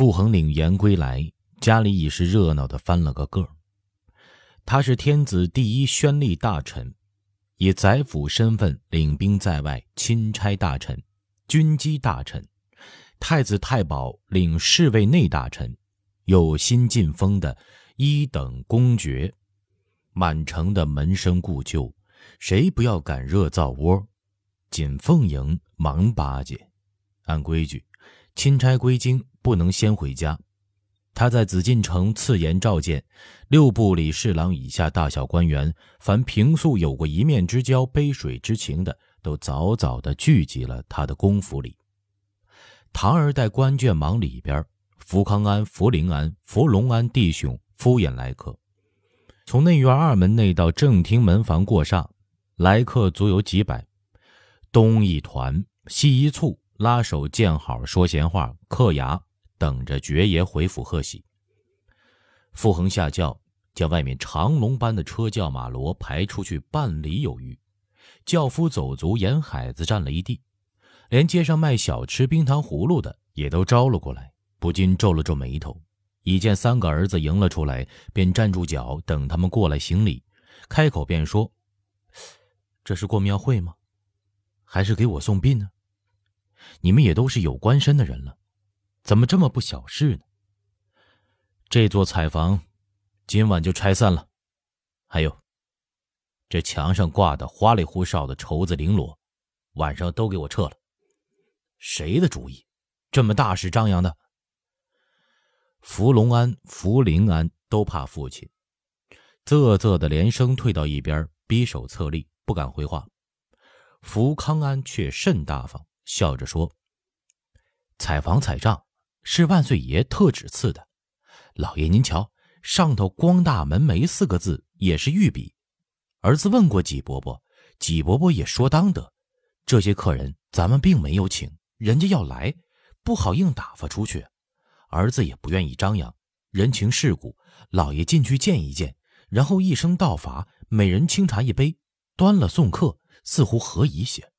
傅恒领言归来，家里已是热闹的翻了个个儿。他是天子第一宣吏大臣，以宰辅身份领兵在外，钦差大臣、军机大臣，太子太保领侍卫内大臣，有新晋封的一等公爵，满城的门生故旧，谁不要赶热灶窝？紧奉迎，忙巴结。按规矩，钦差归京不能先回家。他在紫禁城赐言召见六部里侍郎以下大小官员，凡平素有过一面之交、杯水之情的，都早早的聚集了他的公府里。唐儿带官眷忙里边，福康安、福临安、福隆安弟兄敷衍来客。从内院二门内到正厅门房过煞，来客足有几百，东一团，西一簇，拉手见好说闲话，嗑牙。等着爵爷回府贺喜。傅恒下轿，将外面长龙般的车轿马骡排出去半里有余，轿夫走卒沿海子站了一地，连街上卖小吃冰糖葫芦的也都招了过来，不禁皱了皱眉头。一见三个儿子迎了出来，便站住脚等他们过来行礼，开口便说：“这是过庙会吗？还是给我送殡呢？你们也都是有官身的人了。”怎么这么不小事呢？这座彩房今晚就拆散了。还有，这墙上挂的花里胡哨的绸子绫罗，晚上都给我撤了。谁的主意？这么大事张扬的？福隆安、福临安都怕父亲，啧啧的连声退到一边，逼手侧立，不敢回话。福康安却甚大方，笑着说：“彩房彩账。”是万岁爷特旨赐的，老爷您瞧，上头“光大门楣”四个字也是御笔。儿子问过纪伯伯，纪伯伯也说当得。这些客人咱们并没有请，人家要来，不好硬打发出去。儿子也不愿意张扬，人情世故，老爷进去见一见，然后一声道法，每人清茶一杯，端了送客，似乎合宜些，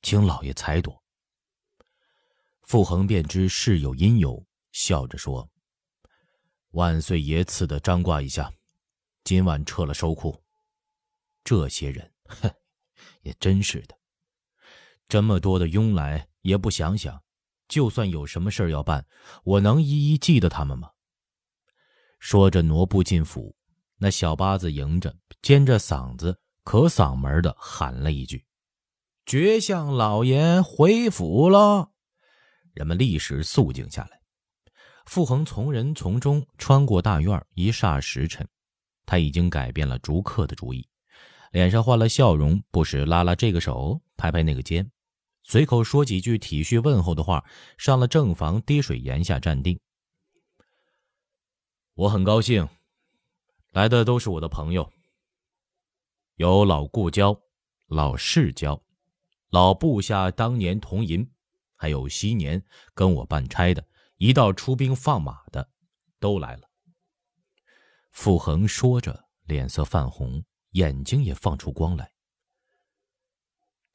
请老爷裁夺。傅恒便知事有因由，笑着说：“万岁爷赐的张挂一下，今晚撤了收库。这些人，哼，也真是的，这么多的拥来也不想想，就算有什么事要办，我能一一记得他们吗？”说着挪步进府，那小八子迎着，尖着嗓子，可嗓门的喊了一句：“绝相老爷回府了。”人们立时肃静下来。傅恒从人从中穿过大院，一霎时辰，他已经改变了逐客的主意，脸上换了笑容，不时拉拉这个手，拍拍那个肩，随口说几句体恤问候的话，上了正房滴水檐下站定。我很高兴，来的都是我的朋友，有老故交、老世交、老部下当年同饮。还有昔年跟我办差的，一道出兵放马的，都来了。傅恒说着，脸色泛红，眼睛也放出光来。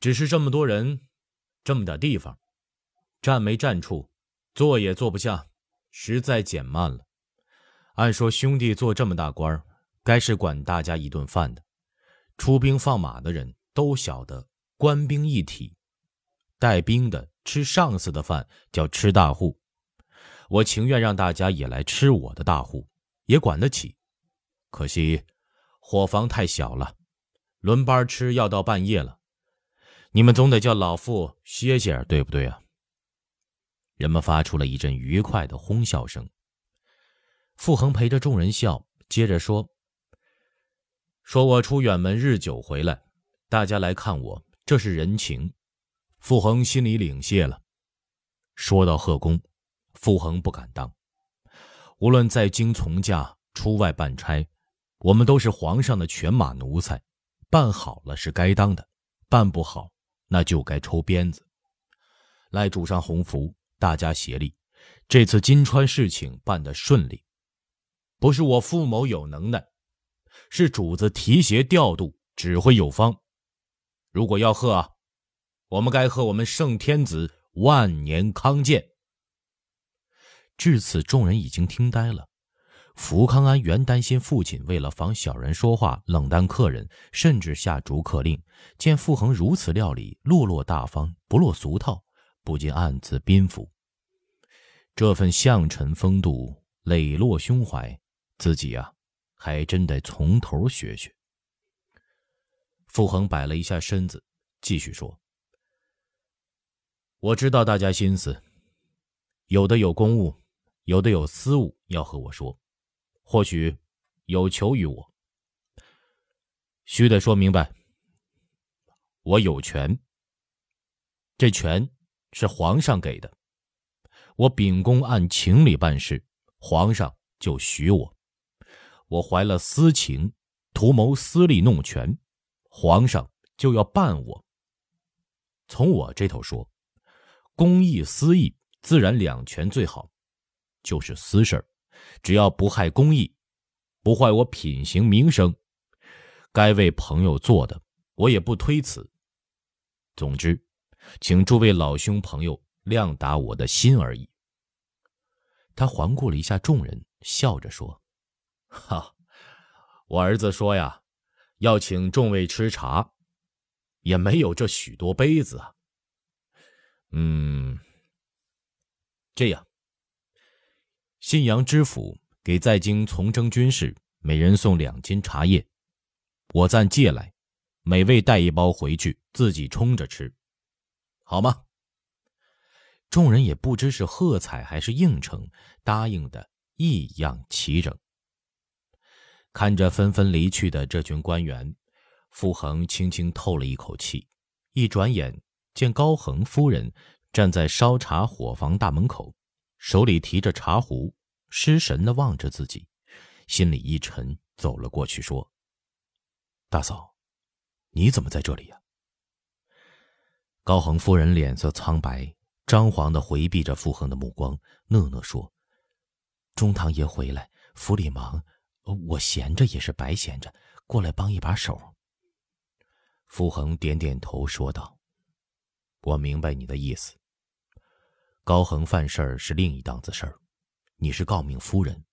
只是这么多人，这么点地方，站没站处，坐也坐不下，实在减慢了。按说兄弟做这么大官该是管大家一顿饭的。出兵放马的人都晓得，官兵一体，带兵的。吃上司的饭叫吃大户，我情愿让大家也来吃我的大户，也管得起。可惜伙房太小了，轮班吃要到半夜了，你们总得叫老傅歇歇，对不对啊？人们发出了一阵愉快的哄笑声。傅恒陪着众人笑，接着说：“说我出远门日久回来，大家来看我，这是人情。”傅恒心里领谢了。说到贺公，傅恒不敢当。无论在京从驾、出外办差，我们都是皇上的犬马奴才。办好了是该当的，办不好那就该抽鞭子。赖主上洪福，大家协力，这次金川事情办得顺利，不是我傅某有能耐，是主子提携调度，指挥有方。如果要贺啊！我们该贺我们圣天子万年康健。至此，众人已经听呆了。福康安原担心父亲为了防小人说话冷淡客人，甚至下逐客令。见傅恒如此料理，落落大方，不落俗套，不禁暗自宾服。这份相尘风度、磊落胸怀，自己啊，还真得从头学学。傅恒摆了一下身子，继续说：“我知道大家心思，有的有公务，有的有私务要和我说。”或许有求于我，须得说明白。我有权，这权是皇上给的。我秉公按情理办事，皇上就许我；我怀了私情，图谋私利弄权，皇上就要办我。从我这头说，公义私义自然两全最好，就是私事儿。只要不害公义，不坏我品行名声，该为朋友做的，我也不推辞。总之，请诸位老兄朋友谅达我的心而已。他环顾了一下众人，笑着说：“哈，我儿子说呀，要请众位吃茶，也没有这许多杯子啊。嗯，这样。”信阳知府给在京从征军士每人送两斤茶叶，我暂借来，每位带一包回去，自己冲着吃，好吗？众人也不知是喝彩还是应承，答应的异样齐整。看着纷纷离去的这群官员，傅恒轻轻透了一口气，一转眼见高恒夫人站在烧茶伙房大门口。手里提着茶壶，失神的望着自己，心里一沉，走了过去说：“大嫂，你怎么在这里呀？”高恒夫人脸色苍白，张皇的回避着傅恒的目光，讷讷说：“中堂爷回来，府里忙，我闲着也是白闲着，过来帮一把手。”傅恒点点头说道：“我明白你的意思。”高恒犯事儿是另一档子事儿，你是诰命夫人，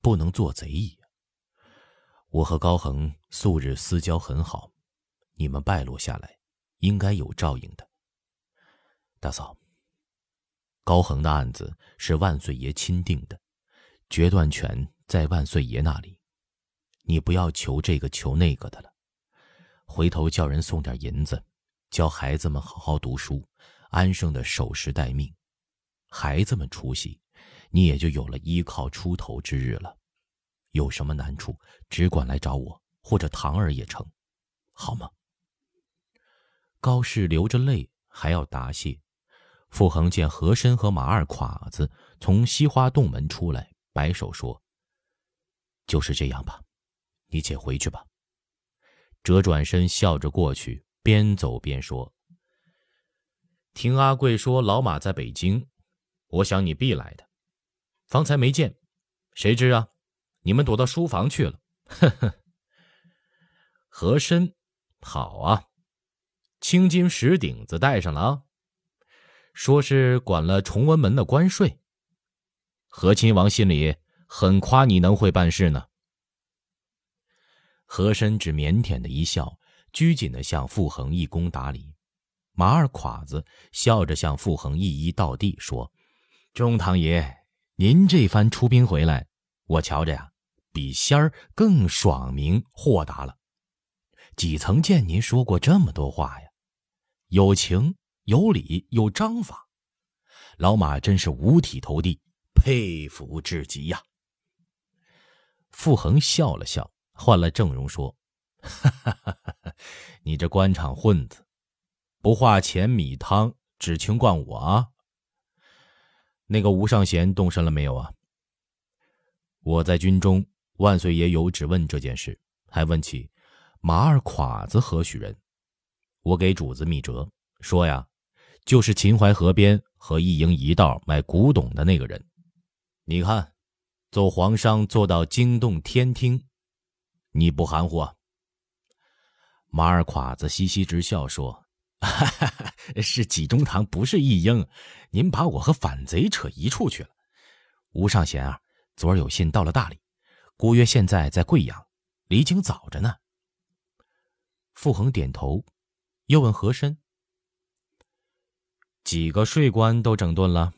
不能做贼役。我和高恒素日私交很好，你们败落下来，应该有照应的。大嫂，高恒的案子是万岁爷钦定的，决断权在万岁爷那里，你不要求这个求那个的了。回头叫人送点银子，教孩子们好好读书，安生的守时待命。孩子们出息，你也就有了依靠出头之日了。有什么难处，只管来找我或者堂儿也成，好吗？高氏流着泪还要答谢。傅恒见和珅和马二垮子从西花洞门出来，摆手说：“就是这样吧，你且回去吧。”折转身笑着过去，边走边说：“听阿贵说，老马在北京。”我想你必来的，方才没见，谁知啊，你们躲到书房去了。呵呵。和珅，好啊，青金石顶子戴上了啊，说是管了崇文门的关税。和亲王心里很夸你能会办事呢。和珅只腼腆的一笑，拘谨的向傅恒一躬打礼。马二垮子笑着向傅恒一一道地说。中堂爷，您这番出兵回来，我瞧着呀，比仙儿更爽明豁达了。几曾见您说过这么多话呀？有情有理有章法，老马真是五体投地，佩服至极呀。傅恒笑了笑，换了正容说：“哈哈哈哈你这官场混子，不化钱米汤，只情惯我啊？”那个吴尚贤动身了没有啊？我在军中，万岁爷有旨问这件事，还问起马二垮子何许人。我给主子密折说呀，就是秦淮河边和一营一道买古董的那个人。你看，走皇商做到惊动天听，你不含糊啊？马二垮子嘻嘻直笑说。哈哈，是济中堂，不是义英。您把我和反贼扯一处去了。吴尚贤啊，昨儿有信到了大理，姑约现在在贵阳，离京早着呢。傅恒点头，又问和珅：“几个税官都整顿了，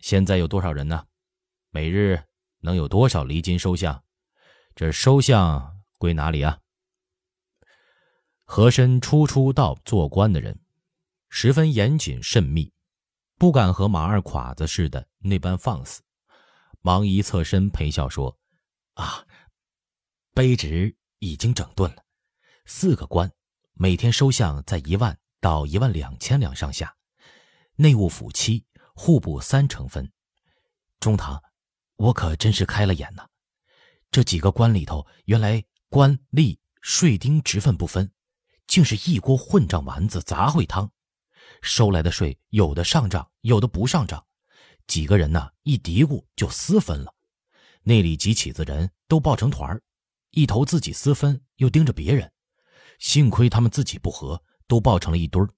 现在有多少人呢？每日能有多少离金收项？这收项归哪里啊？”和珅初出道做官的人，十分严谨慎密，不敢和马二侉子似的那般放肆。忙一侧身陪笑说：“啊，卑职已经整顿了，四个官，每天收项在一万到一万两千两上下，内务府七，户部三成分。中堂，我可真是开了眼呐！这几个官里头，原来官吏税丁职分不分，竟是一锅混账丸子杂烩汤。收来的税，有的上账，有的不上账。”几个人呢？一嘀咕就私分了，那里几起子人都抱成团儿，一头自己私分，又盯着别人。幸亏他们自己不和，都抱成了一堆儿，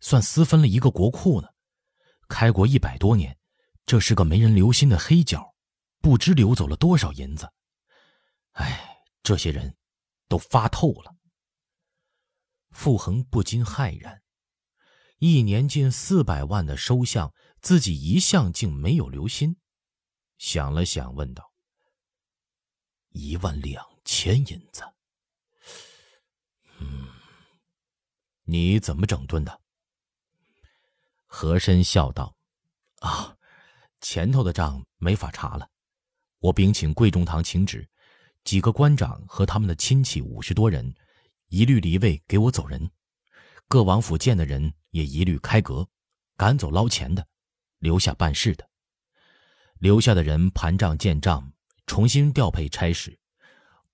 算私分了一个国库呢。开国一百多年，这是个没人留心的黑角，不知流走了多少银子。哎，这些人，都发透了。傅恒不禁骇然，一年近四百万的收项。自己一向竟没有留心，想了想，问道：“一万两千银子，嗯，你怎么整顿的？”和珅笑道：“啊，前头的账没法查了，我禀请贵中堂请旨，几个官长和他们的亲戚五十多人，一律离位给我走人，各王府见的人也一律开革，赶走捞钱的。”留下办事的，留下的人盘账见账，重新调配差使。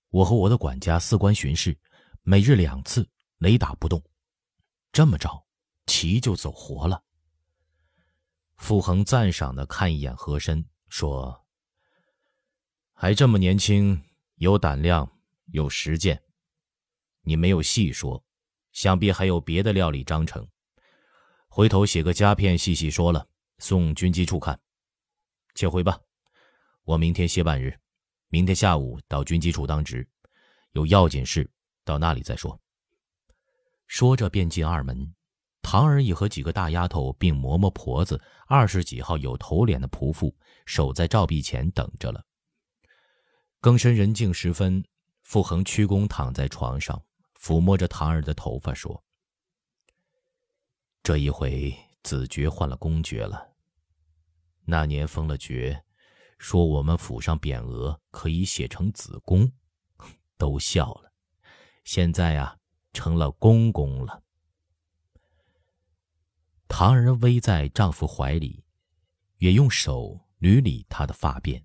我和我的管家四官巡视，每日两次，雷打不动。这么着，棋就走活了。傅恒赞赏的看一眼和珅，说：“还这么年轻，有胆量，有实践。你没有细说，想必还有别的料理章程。回头写个夹片，细细说了。”送军机处看，且回吧。我明天歇半日，明天下午到军机处当值，有要紧事到那里再说。说着便进二门，唐儿已和几个大丫头并嬷嬷婆子二十几号有头脸的仆妇守在照壁前等着了。更深人静时分，傅恒屈躬躺在床上，抚摸着唐儿的头发说：“这一回。”子爵换了公爵了。那年封了爵，说我们府上匾额可以写成子公，都笑了。现在啊，成了公公了。唐儿偎在丈夫怀里，也用手捋理她的发辫。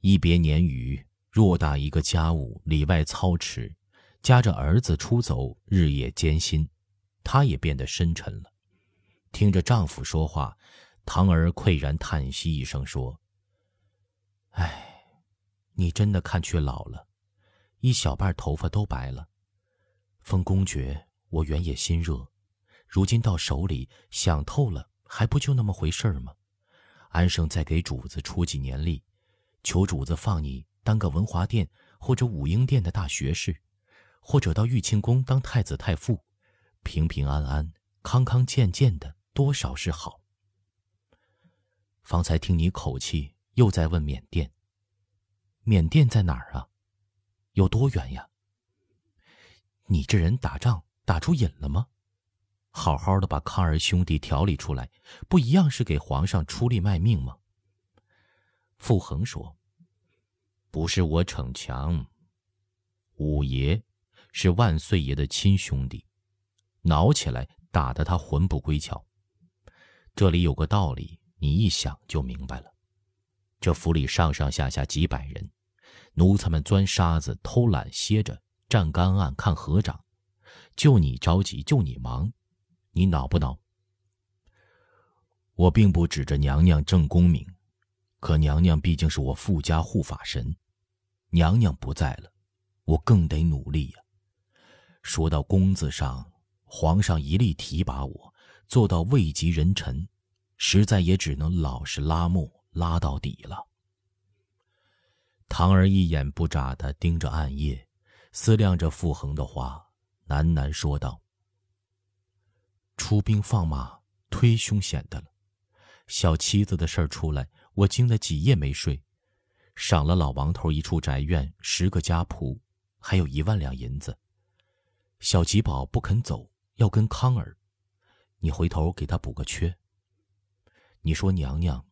一别年余，偌大一个家务里外操持，夹着儿子出走，日夜艰辛，她也变得深沉了。听着丈夫说话，唐儿喟然叹息一声，说：“哎，你真的看去老了，一小半头发都白了。封公爵，我原也心热，如今到手里想透了，还不就那么回事儿吗？安生再给主子出几年力，求主子放你当个文华殿或者武英殿的大学士，或者到玉清宫当太子太傅，平平安安、康康健健的。”多少是好。方才听你口气，又在问缅甸。缅甸在哪儿啊？有多远呀？你这人打仗打出瘾了吗？好好的把康儿兄弟调理出来，不一样是给皇上出力卖命吗？傅恒说：“不是我逞强。五爷是万岁爷的亲兄弟，恼起来打得他魂不归窍。”这里有个道理，你一想就明白了。这府里上上下下几百人，奴才们钻沙子、偷懒、歇着、站干案、看河长，就你着急，就你忙，你恼不恼？我并不指着娘娘正功名，可娘娘毕竟是我富家护法神，娘娘不在了，我更得努力呀。说到工字上，皇上一力提拔我。做到位极人臣，实在也只能老实拉磨，拉到底了。唐儿一眼不眨的盯着暗夜，思量着傅恒的话，喃喃说道：“出兵放马忒凶险的了，小妻子的事儿出来，我惊得几夜没睡。赏了老王头一处宅院，十个家仆，还有一万两银子。小吉宝不肯走，要跟康儿，你回头给他补个缺。你说娘娘。”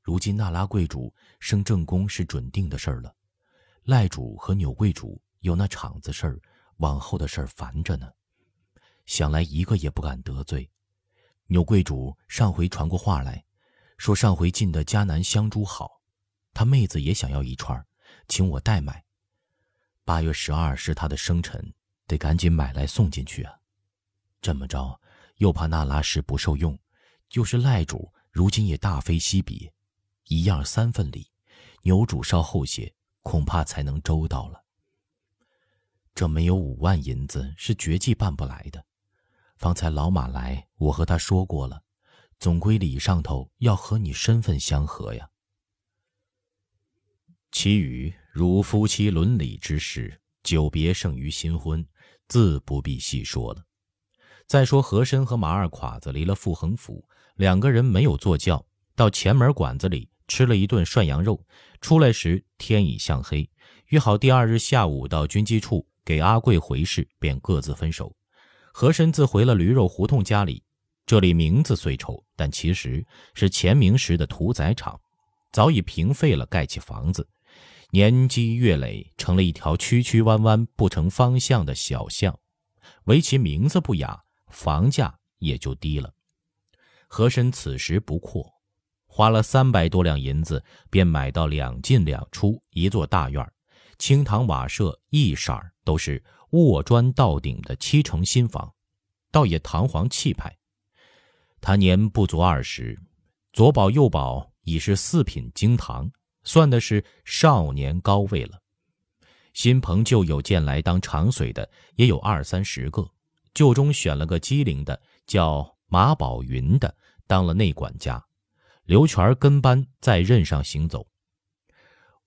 如今那拉贵主升正宫是准定的事儿了，赖主和钮贵主有那场子事儿，往后的事儿烦着呢，想来一个也不敢得罪。钮贵主上回传过话来，说上回进的迦南香珠好，他妹子也想要一串，请我代买。八月十二是他的生辰，得赶紧买来送进去啊。这么着，又怕那拉氏不受用，就是赖主如今也大非昔比。一样三份礼，牛主稍后些，恐怕才能周到了。这没有五万银子是绝技办不来的。方才老马来，我和他说过了，总归礼上头要和你身份相合呀。其余如夫妻伦理之事，久别胜于新婚，自不必细说了。再说和珅和马二侉子离了傅恒府，两个人没有坐轿，到前门馆子里。吃了一顿涮羊肉，出来时天已向黑，约好第二日下午到军机处给阿贵回事，便各自分手。和珅自回了驴肉胡同家里，这里名字虽丑，但其实是前明时的屠宰场，早已平废了，盖起房子，年积月累，成了一条曲曲弯弯、不成方向的小巷。唯其名字不雅，房价也就低了。和珅此时不阔。花了三百多两银子，便买到两进两出一座大院青堂瓦舍，一色儿都是卧砖到顶的七成新房，倒也堂皇气派。他年不足二十，左保右保已是四品京堂，算的是少年高位了。新朋旧友见来当长随的也有二三十个，就中选了个机灵的，叫马宝云的，当了内管家。刘全跟班在任上行走，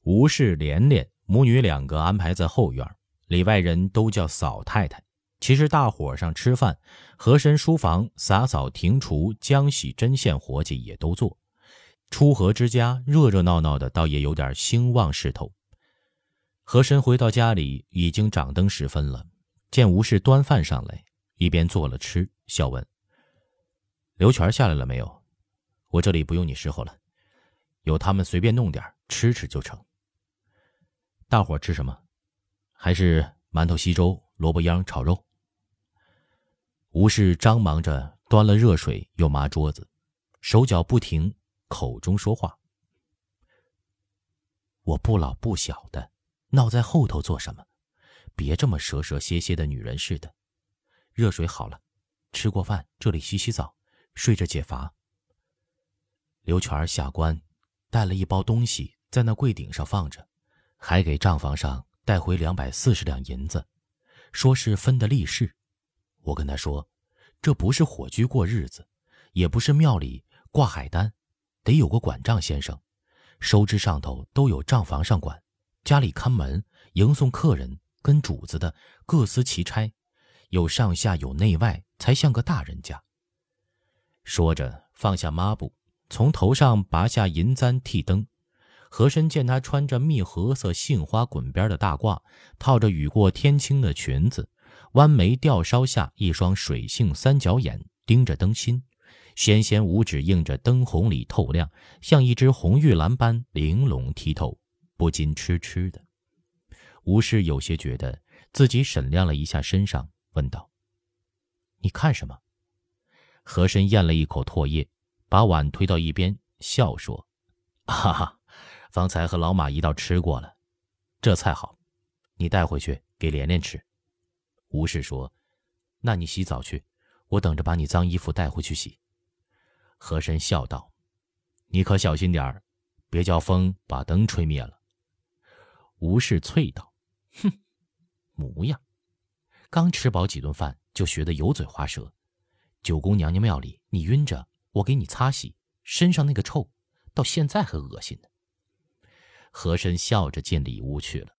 吴氏、连连母女两个安排在后院，里外人都叫嫂太太。其实大伙上吃饭，和珅书房洒扫庭除、浆洗针线活计也都做。出河之家热热闹闹的，倒也有点兴旺势头。和珅回到家里，已经掌灯时分了，见吴氏端饭上来，一边做了吃，笑问：“刘全下来了没有？”我这里不用你伺候了，有他们随便弄点吃吃就成。大伙吃什么？还是馒头稀粥、萝卜秧炒肉？吴氏张忙着端了热水，又抹桌子，手脚不停，口中说话。我不老不小的，闹在后头做什么？别这么蛇蛇蝎蝎的女人似的。热水好了，吃过饭，这里洗洗澡，睡着解乏。刘全下官带了一包东西在那柜顶上放着，还给账房上带回两百四十两银子，说是分的利是。我跟他说，这不是火居过日子，也不是庙里挂海单，得有个管账先生，收支上头都有账房上管，家里看门迎送客人跟主子的各司其差，有上下有内外，才像个大人家。说着放下抹布。从头上拔下银簪剃灯，和珅见他穿着蜜褐色杏花滚边的大褂，套着雨过天青的裙子，弯眉吊梢下一双水性三角眼盯着灯芯，纤纤五指映着灯红里透亮，像一只红玉兰般玲珑剔透，不禁痴痴的。吴氏有些觉得自己审量了一下身上，问道：“你看什么？”和珅咽了一口唾液。把碗推到一边，笑说：“哈哈，方才和老马一道吃过了，这菜好，你带回去给连莲吃。”吴氏说：“那你洗澡去，我等着把你脏衣服带回去洗。”和珅笑道：“你可小心点儿，别叫风把灯吹灭了。”吴氏啐道：“哼，模样，刚吃饱几顿饭就学得油嘴滑舌。九宫娘娘庙里，你晕着。”我给你擦洗身上那个臭，到现在还恶心呢。和珅笑着进里屋去了。